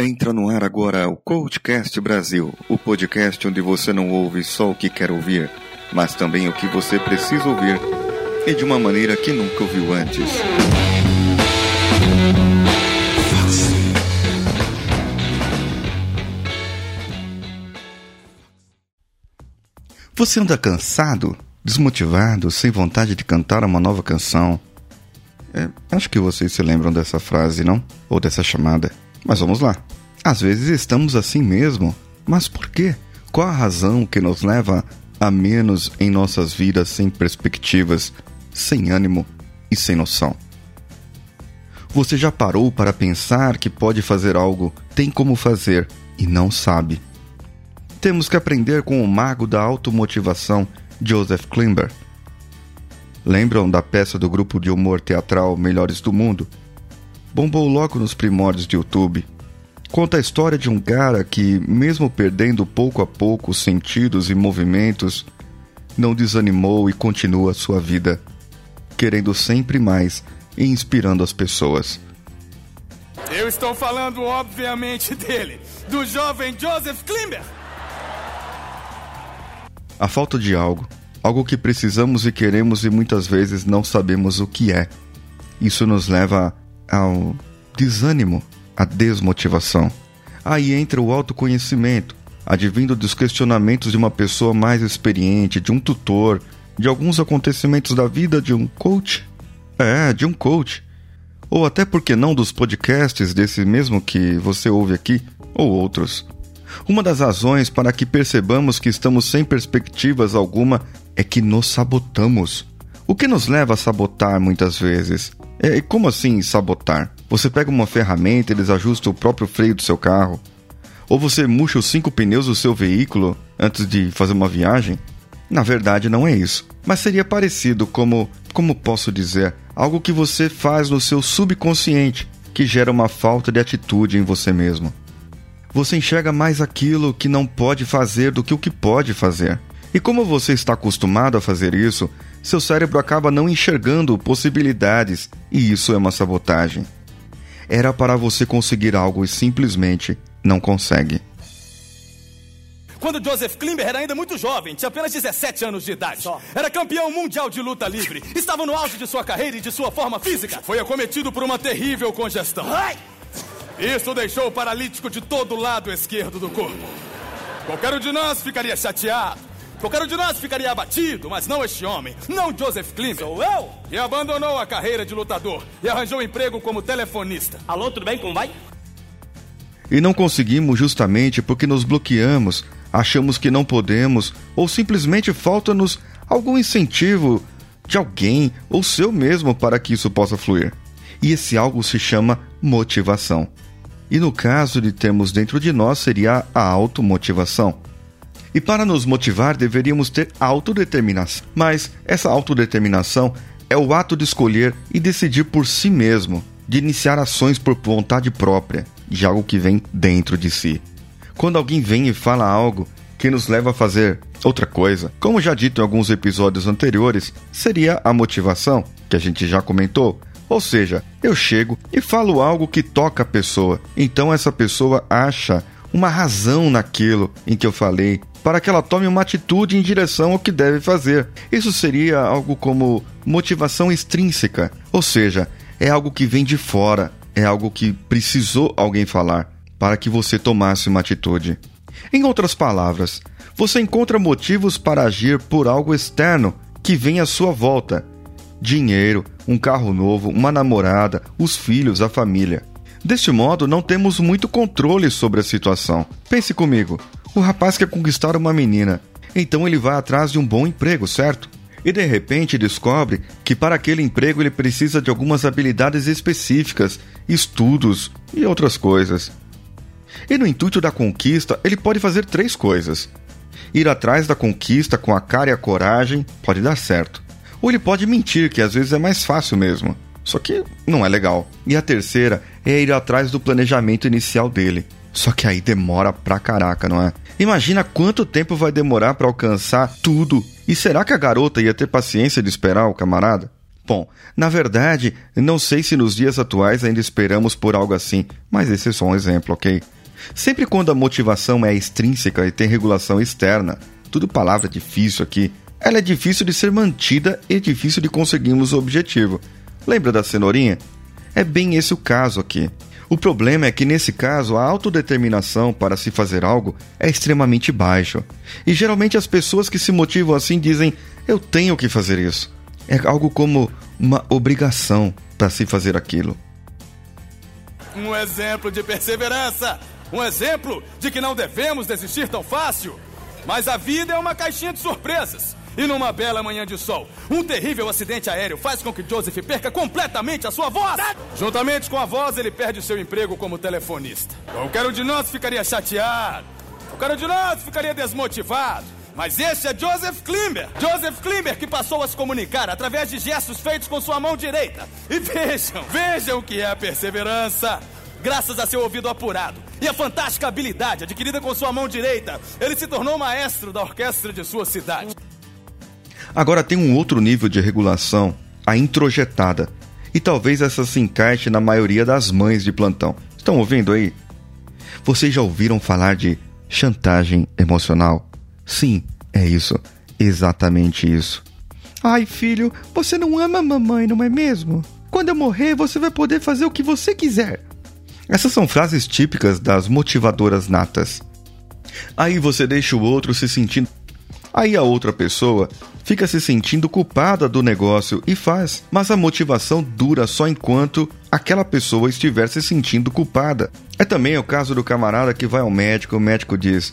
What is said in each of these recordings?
Entra no ar agora o Coachcast Brasil, o podcast onde você não ouve só o que quer ouvir, mas também o que você precisa ouvir e de uma maneira que nunca ouviu antes. Você anda cansado, desmotivado, sem vontade de cantar uma nova canção? É, acho que vocês se lembram dessa frase, não? Ou dessa chamada. Mas vamos lá. Às vezes estamos assim mesmo. Mas por quê? Qual a razão que nos leva a menos em nossas vidas sem perspectivas, sem ânimo e sem noção? Você já parou para pensar que pode fazer algo, tem como fazer e não sabe? Temos que aprender com o mago da automotivação, Joseph Klimber. Lembram da peça do grupo de humor teatral Melhores do Mundo? Bombou logo nos primórdios de YouTube. Conta a história de um cara que, mesmo perdendo pouco a pouco os sentidos e movimentos, não desanimou e continua a sua vida, querendo sempre mais e inspirando as pessoas. Eu estou falando, obviamente, dele, do jovem Joseph Klimber. A falta de algo, algo que precisamos e queremos e muitas vezes não sabemos o que é. Isso nos leva ao desânimo, à desmotivação. Aí entra o autoconhecimento, advindo dos questionamentos de uma pessoa mais experiente, de um tutor, de alguns acontecimentos da vida de um coach. É, de um coach. Ou até porque não dos podcasts desse mesmo que você ouve aqui, ou outros. Uma das razões para que percebamos que estamos sem perspectivas alguma é que nos sabotamos. O que nos leva a sabotar muitas vezes? É, como assim sabotar? Você pega uma ferramenta e desajustam o próprio freio do seu carro? Ou você murcha os cinco pneus do seu veículo antes de fazer uma viagem? Na verdade, não é isso. Mas seria parecido como, como posso dizer, algo que você faz no seu subconsciente, que gera uma falta de atitude em você mesmo você enxerga mais aquilo que não pode fazer do que o que pode fazer. E como você está acostumado a fazer isso, seu cérebro acaba não enxergando possibilidades, e isso é uma sabotagem. Era para você conseguir algo e simplesmente não consegue. Quando Joseph Klimber era ainda muito jovem, tinha apenas 17 anos de idade. Só. Era campeão mundial de luta livre. Estava no auge de sua carreira e de sua forma física. Foi acometido por uma terrível congestão. Ai! Isso deixou o paralítico de todo o lado esquerdo do corpo. Qualquer um de nós ficaria chateado. Qualquer um de nós ficaria abatido, mas não este homem, não Joseph Klimber. Sou eu? Que abandonou a carreira de lutador e arranjou emprego como telefonista. Alô, tudo bem? Como vai? E não conseguimos justamente porque nos bloqueamos, achamos que não podemos ou simplesmente falta-nos algum incentivo de alguém ou seu mesmo para que isso possa fluir. E esse algo se chama motivação. E no caso de termos dentro de nós seria a automotivação. E para nos motivar deveríamos ter autodeterminação. Mas essa autodeterminação é o ato de escolher e decidir por si mesmo, de iniciar ações por vontade própria, de algo que vem dentro de si. Quando alguém vem e fala algo que nos leva a fazer outra coisa, como já dito em alguns episódios anteriores, seria a motivação, que a gente já comentou, ou seja, eu chego e falo algo que toca a pessoa. Então essa pessoa acha uma razão naquilo em que eu falei para que ela tome uma atitude em direção ao que deve fazer. Isso seria algo como motivação extrínseca, ou seja, é algo que vem de fora, é algo que precisou alguém falar para que você tomasse uma atitude. Em outras palavras, você encontra motivos para agir por algo externo que vem à sua volta dinheiro, um carro novo, uma namorada, os filhos, a família. Deste modo, não temos muito controle sobre a situação. Pense comigo: o rapaz quer conquistar uma menina, então ele vai atrás de um bom emprego, certo? E de repente descobre que para aquele emprego ele precisa de algumas habilidades específicas, estudos e outras coisas. E no intuito da conquista, ele pode fazer três coisas: ir atrás da conquista com a cara e a coragem pode dar certo. Ou ele pode mentir, que às vezes é mais fácil mesmo. Só que não é legal. E a terceira é ir atrás do planejamento inicial dele. Só que aí demora pra caraca, não é? Imagina quanto tempo vai demorar para alcançar tudo. E será que a garota ia ter paciência de esperar o camarada? Bom, na verdade, não sei se nos dias atuais ainda esperamos por algo assim, mas esse é só um exemplo, ok? Sempre quando a motivação é extrínseca e tem regulação externa, tudo palavra difícil aqui, ela é difícil de ser mantida e difícil de conseguirmos o objetivo. Lembra da cenourinha? É bem esse o caso aqui. O problema é que nesse caso a autodeterminação para se fazer algo é extremamente baixa. E geralmente as pessoas que se motivam assim dizem: eu tenho que fazer isso. É algo como uma obrigação para se fazer aquilo. Um exemplo de perseverança! Um exemplo de que não devemos desistir tão fácil! Mas a vida é uma caixinha de surpresas. E numa bela manhã de sol, um terrível acidente aéreo faz com que Joseph perca completamente a sua voz. Juntamente com a voz, ele perde seu emprego como telefonista. Qualquer um de nós ficaria chateado. Qualquer um de nós ficaria desmotivado. Mas esse é Joseph Klimber. Joseph Klimber que passou a se comunicar através de gestos feitos com sua mão direita. E vejam, vejam o que é a perseverança. Graças a seu ouvido apurado e a fantástica habilidade adquirida com sua mão direita, ele se tornou maestro da orquestra de sua cidade. Agora tem um outro nível de regulação, a introjetada. E talvez essa se encaixe na maioria das mães de plantão. Estão ouvindo aí? Vocês já ouviram falar de chantagem emocional? Sim, é isso. Exatamente isso. Ai, filho, você não ama a mamãe, não é mesmo? Quando eu morrer, você vai poder fazer o que você quiser. Essas são frases típicas das motivadoras natas. Aí você deixa o outro se sentindo. Aí a outra pessoa fica se sentindo culpada do negócio e faz, mas a motivação dura só enquanto aquela pessoa estiver se sentindo culpada. É também o caso do camarada que vai ao médico, o médico diz: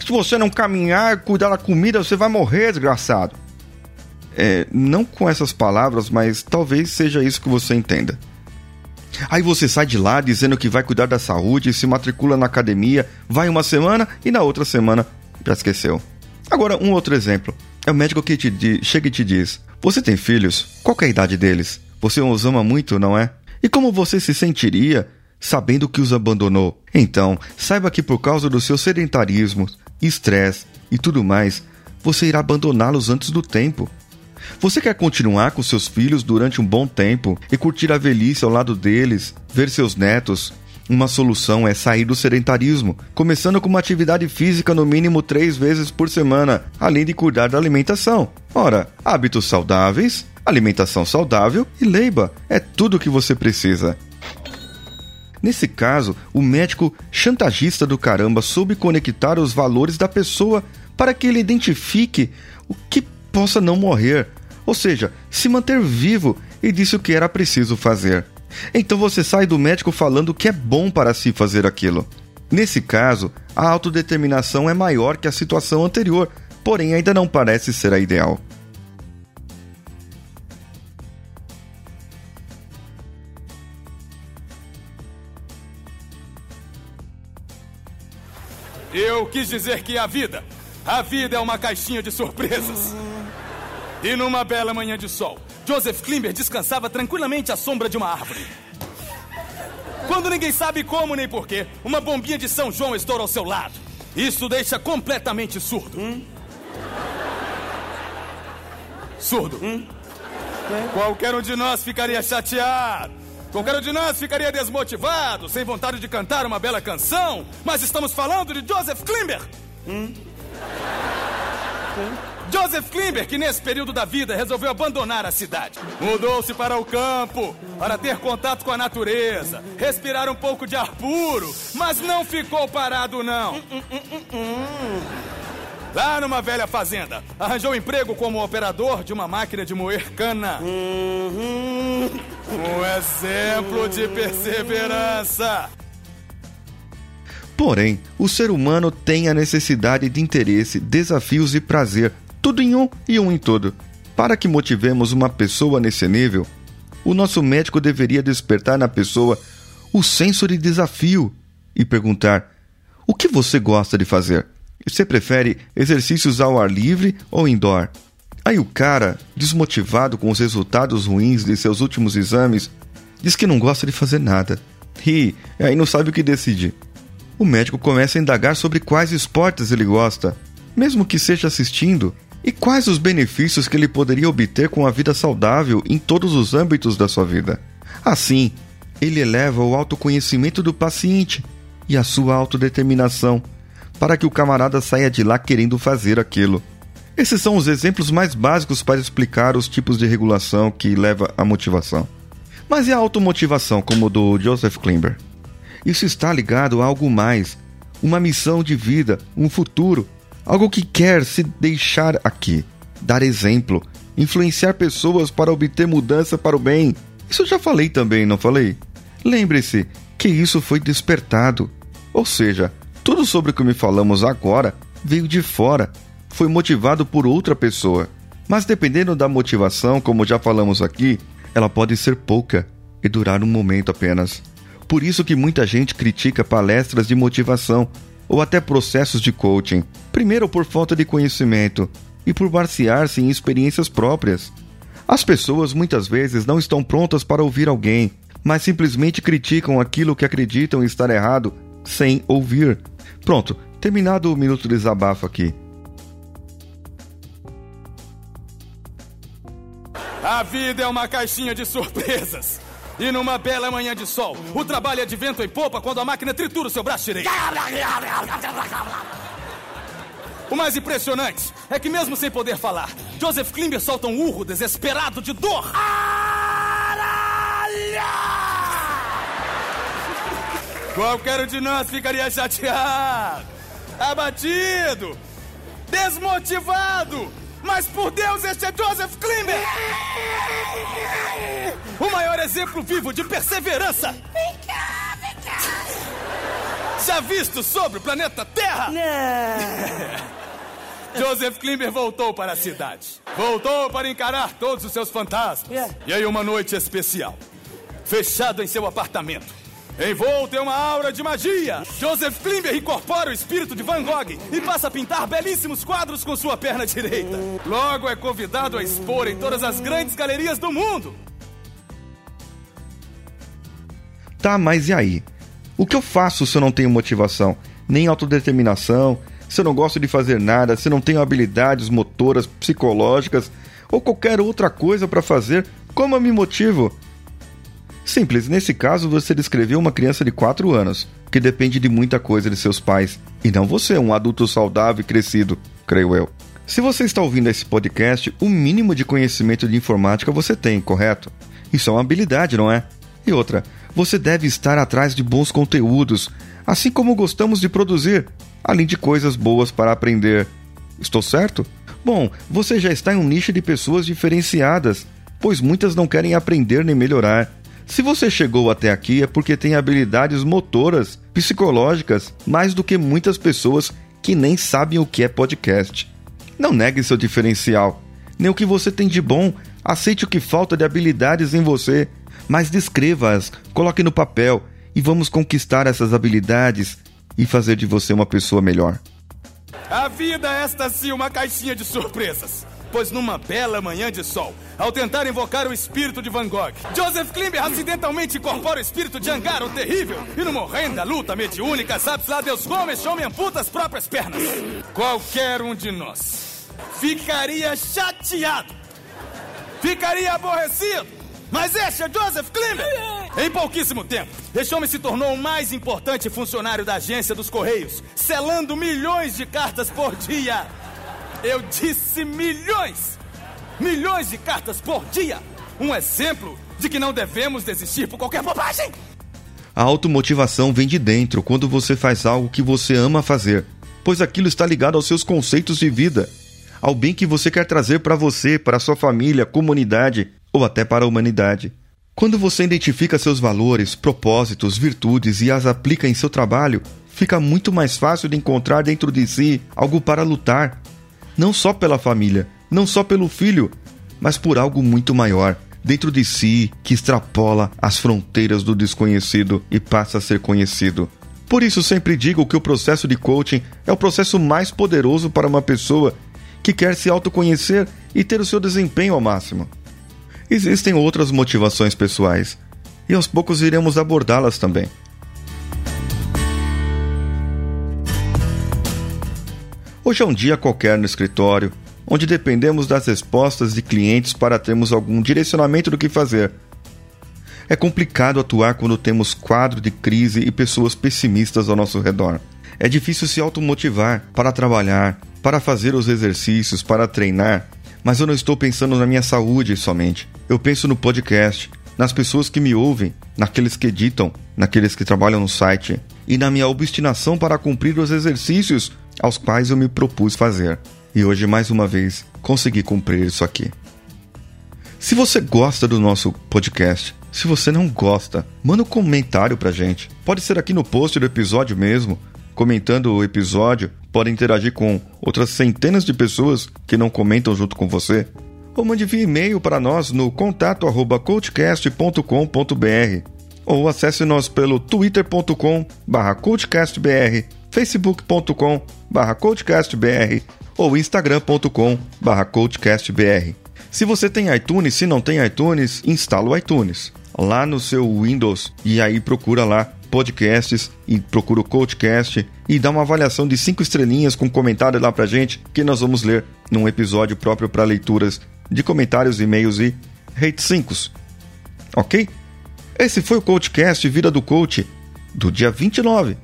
Se você não caminhar, cuidar da comida, você vai morrer, desgraçado. É, não com essas palavras, mas talvez seja isso que você entenda. Aí você sai de lá dizendo que vai cuidar da saúde, se matricula na academia, vai uma semana e na outra semana já esqueceu. Agora, um outro exemplo. É o médico que te chega e te diz: Você tem filhos? Qual é a idade deles? Você os ama muito, não é? E como você se sentiria sabendo que os abandonou? Então, saiba que por causa do seu sedentarismo, estresse e tudo mais, você irá abandoná-los antes do tempo. Você quer continuar com seus filhos durante um bom tempo e curtir a velhice ao lado deles, ver seus netos, uma solução é sair do sedentarismo, começando com uma atividade física no mínimo três vezes por semana, além de cuidar da alimentação. Ora, hábitos saudáveis, alimentação saudável e leiba é tudo o que você precisa. Nesse caso, o médico chantagista do caramba soube conectar os valores da pessoa para que ele identifique o que possa não morrer, ou seja, se manter vivo, e disse o que era preciso fazer. Então você sai do médico falando que é bom para si fazer aquilo. Nesse caso, a autodeterminação é maior que a situação anterior, porém ainda não parece ser a ideal. Eu quis dizer que a vida, a vida é uma caixinha de surpresas. E numa bela manhã de sol, Joseph Klimber descansava tranquilamente à sombra de uma árvore. Quando ninguém sabe como nem porquê, uma bombinha de São João estoura ao seu lado. Isso deixa completamente surdo. Hum? Surdo. Hum? Qualquer um de nós ficaria chateado. Qualquer um de nós ficaria desmotivado, sem vontade de cantar uma bela canção. Mas estamos falando de Joseph Klimber. Hum? Hum? Joseph Klimber, que nesse período da vida resolveu abandonar a cidade. Mudou-se para o campo para ter contato com a natureza, respirar um pouco de ar puro, mas não ficou parado, não. Lá numa velha fazenda, arranjou emprego como operador de uma máquina de moer cana. Um exemplo de perseverança. Porém, o ser humano tem a necessidade de interesse, desafios e prazer tudo em um e um em todo. Para que motivemos uma pessoa nesse nível, o nosso médico deveria despertar na pessoa o senso de desafio e perguntar: o que você gosta de fazer? Você prefere exercícios ao ar livre ou indoor? Aí o cara, desmotivado com os resultados ruins de seus últimos exames, diz que não gosta de fazer nada. E aí não sabe o que decidir. O médico começa a indagar sobre quais esportes ele gosta, mesmo que seja assistindo E quais os benefícios que ele poderia obter com a vida saudável em todos os âmbitos da sua vida? Assim, ele eleva o autoconhecimento do paciente e a sua autodeterminação para que o camarada saia de lá querendo fazer aquilo. Esses são os exemplos mais básicos para explicar os tipos de regulação que leva à motivação. Mas e a automotivação, como do Joseph Klimber? Isso está ligado a algo mais, uma missão de vida, um futuro, algo que quer se deixar aqui, dar exemplo, influenciar pessoas para obter mudança para o bem. Isso eu já falei também, não falei? Lembre-se que isso foi despertado. Ou seja, tudo sobre o que me falamos agora veio de fora, foi motivado por outra pessoa. Mas dependendo da motivação, como já falamos aqui, ela pode ser pouca e durar um momento apenas. Por isso que muita gente critica palestras de motivação ou até processos de coaching, primeiro por falta de conhecimento e por basear-se em experiências próprias. As pessoas muitas vezes não estão prontas para ouvir alguém, mas simplesmente criticam aquilo que acreditam estar errado sem ouvir. Pronto, terminado o minuto de desabafo aqui. A vida é uma caixinha de surpresas. E numa bela manhã de sol, o trabalho é de vento em popa quando a máquina tritura o seu braço direito. O mais impressionante é que, mesmo sem poder falar, Joseph Klimber solta um urro desesperado de dor. Qualquer um de nós ficaria chateado, abatido, desmotivado. Mas por Deus, este é Joseph Klimber! O maior exemplo vivo de perseverança! Vem cá, vem cá! Já visto sobre o planeta Terra? Não! Joseph Klimber voltou para a cidade. Voltou para encarar todos os seus fantasmas. Yeah. E aí, uma noite especial. Fechado em seu apartamento. Envolto em uma aura de magia, Joseph Klimber incorpora o espírito de Van Gogh e passa a pintar belíssimos quadros com sua perna direita. Logo é convidado a expor em todas as grandes galerias do mundo. Tá, mas e aí? O que eu faço se eu não tenho motivação, nem autodeterminação, se eu não gosto de fazer nada, se não tenho habilidades motoras, psicológicas ou qualquer outra coisa para fazer? Como eu me motivo? Simples, nesse caso você descreveu uma criança de 4 anos, que depende de muita coisa de seus pais, e não você, um adulto saudável e crescido, creio eu. Se você está ouvindo esse podcast, o mínimo de conhecimento de informática você tem, correto? Isso é uma habilidade, não é? E outra, você deve estar atrás de bons conteúdos, assim como gostamos de produzir, além de coisas boas para aprender. Estou certo? Bom, você já está em um nicho de pessoas diferenciadas, pois muitas não querem aprender nem melhorar se você chegou até aqui é porque tem habilidades motoras, psicológicas, mais do que muitas pessoas que nem sabem o que é podcast. Não negue seu diferencial, nem o que você tem de bom, aceite o que falta de habilidades em você, mas descreva-as, coloque no papel. E vamos conquistar essas habilidades e fazer de você uma pessoa melhor. A vida é esta sim uma caixinha de surpresas pois numa bela manhã de sol, ao tentar invocar o espírito de Van Gogh, Joseph Klimber acidentalmente incorpora o espírito de Angar, o terrível, e numa horrenda luta mediúnica, sabe-se lá Deus como este homem amputa as próprias pernas. Qualquer um de nós ficaria chateado, ficaria aborrecido, mas este é Joseph Klimber! Em pouquíssimo tempo, este homem se tornou o mais importante funcionário da agência dos Correios, selando milhões de cartas por dia. Eu disse milhões! Milhões de cartas por dia! Um exemplo de que não devemos desistir por qualquer bobagem! A automotivação vem de dentro quando você faz algo que você ama fazer, pois aquilo está ligado aos seus conceitos de vida, ao bem que você quer trazer para você, para sua família, comunidade ou até para a humanidade. Quando você identifica seus valores, propósitos, virtudes e as aplica em seu trabalho, fica muito mais fácil de encontrar dentro de si algo para lutar, não só pela família, não só pelo filho, mas por algo muito maior, dentro de si, que extrapola as fronteiras do desconhecido e passa a ser conhecido. Por isso sempre digo que o processo de coaching é o processo mais poderoso para uma pessoa que quer se autoconhecer e ter o seu desempenho ao máximo. Existem outras motivações pessoais, e aos poucos iremos abordá-las também. Hoje é um dia qualquer no escritório, onde dependemos das respostas de clientes para termos algum direcionamento do que fazer. É complicado atuar quando temos quadro de crise e pessoas pessimistas ao nosso redor. É difícil se automotivar para trabalhar, para fazer os exercícios, para treinar, mas eu não estou pensando na minha saúde somente. Eu penso no podcast, nas pessoas que me ouvem, naqueles que editam, naqueles que trabalham no site e na minha obstinação para cumprir os exercícios aos quais eu me propus fazer. E hoje, mais uma vez, consegui cumprir isso aqui. Se você gosta do nosso podcast, se você não gosta, manda um comentário pra gente. Pode ser aqui no post do episódio mesmo, comentando o episódio, pode interagir com outras centenas de pessoas que não comentam junto com você. Ou mande via e-mail para nós no contato arroba coachcast.com.br ou acesse nós pelo twitter.com barra coachcastbr, facebook.com barra coachcastbr ou instagram.com barra coachcastbr. Se você tem iTunes, se não tem iTunes, instala o iTunes lá no seu Windows e aí procura lá podcasts e procura o Coachcast e dá uma avaliação de cinco estrelinhas com comentário lá pra gente que nós vamos ler num episódio próprio para leituras de comentários, e-mails e hate 5. Ok? Esse foi o Coachcast Vida do Coach do dia 29,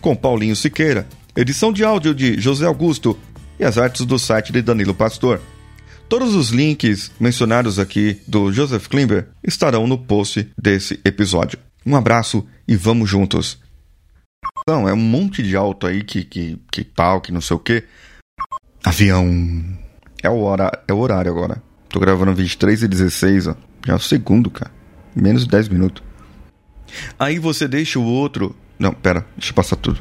com Paulinho Siqueira, edição de áudio de José Augusto e as artes do site de Danilo Pastor. Todos os links mencionados aqui do Joseph Klimber estarão no post desse episódio. Um abraço e vamos juntos. Não, é um monte de alto aí que, que, que tal, que não sei o que. Avião. É o, hora, é o horário agora. Tô gravando 23 e 16, ó. Já é o segundo, cara. Menos de 10 minutos. Aí você deixa o outro. Não, pera, deixa eu passar tudo.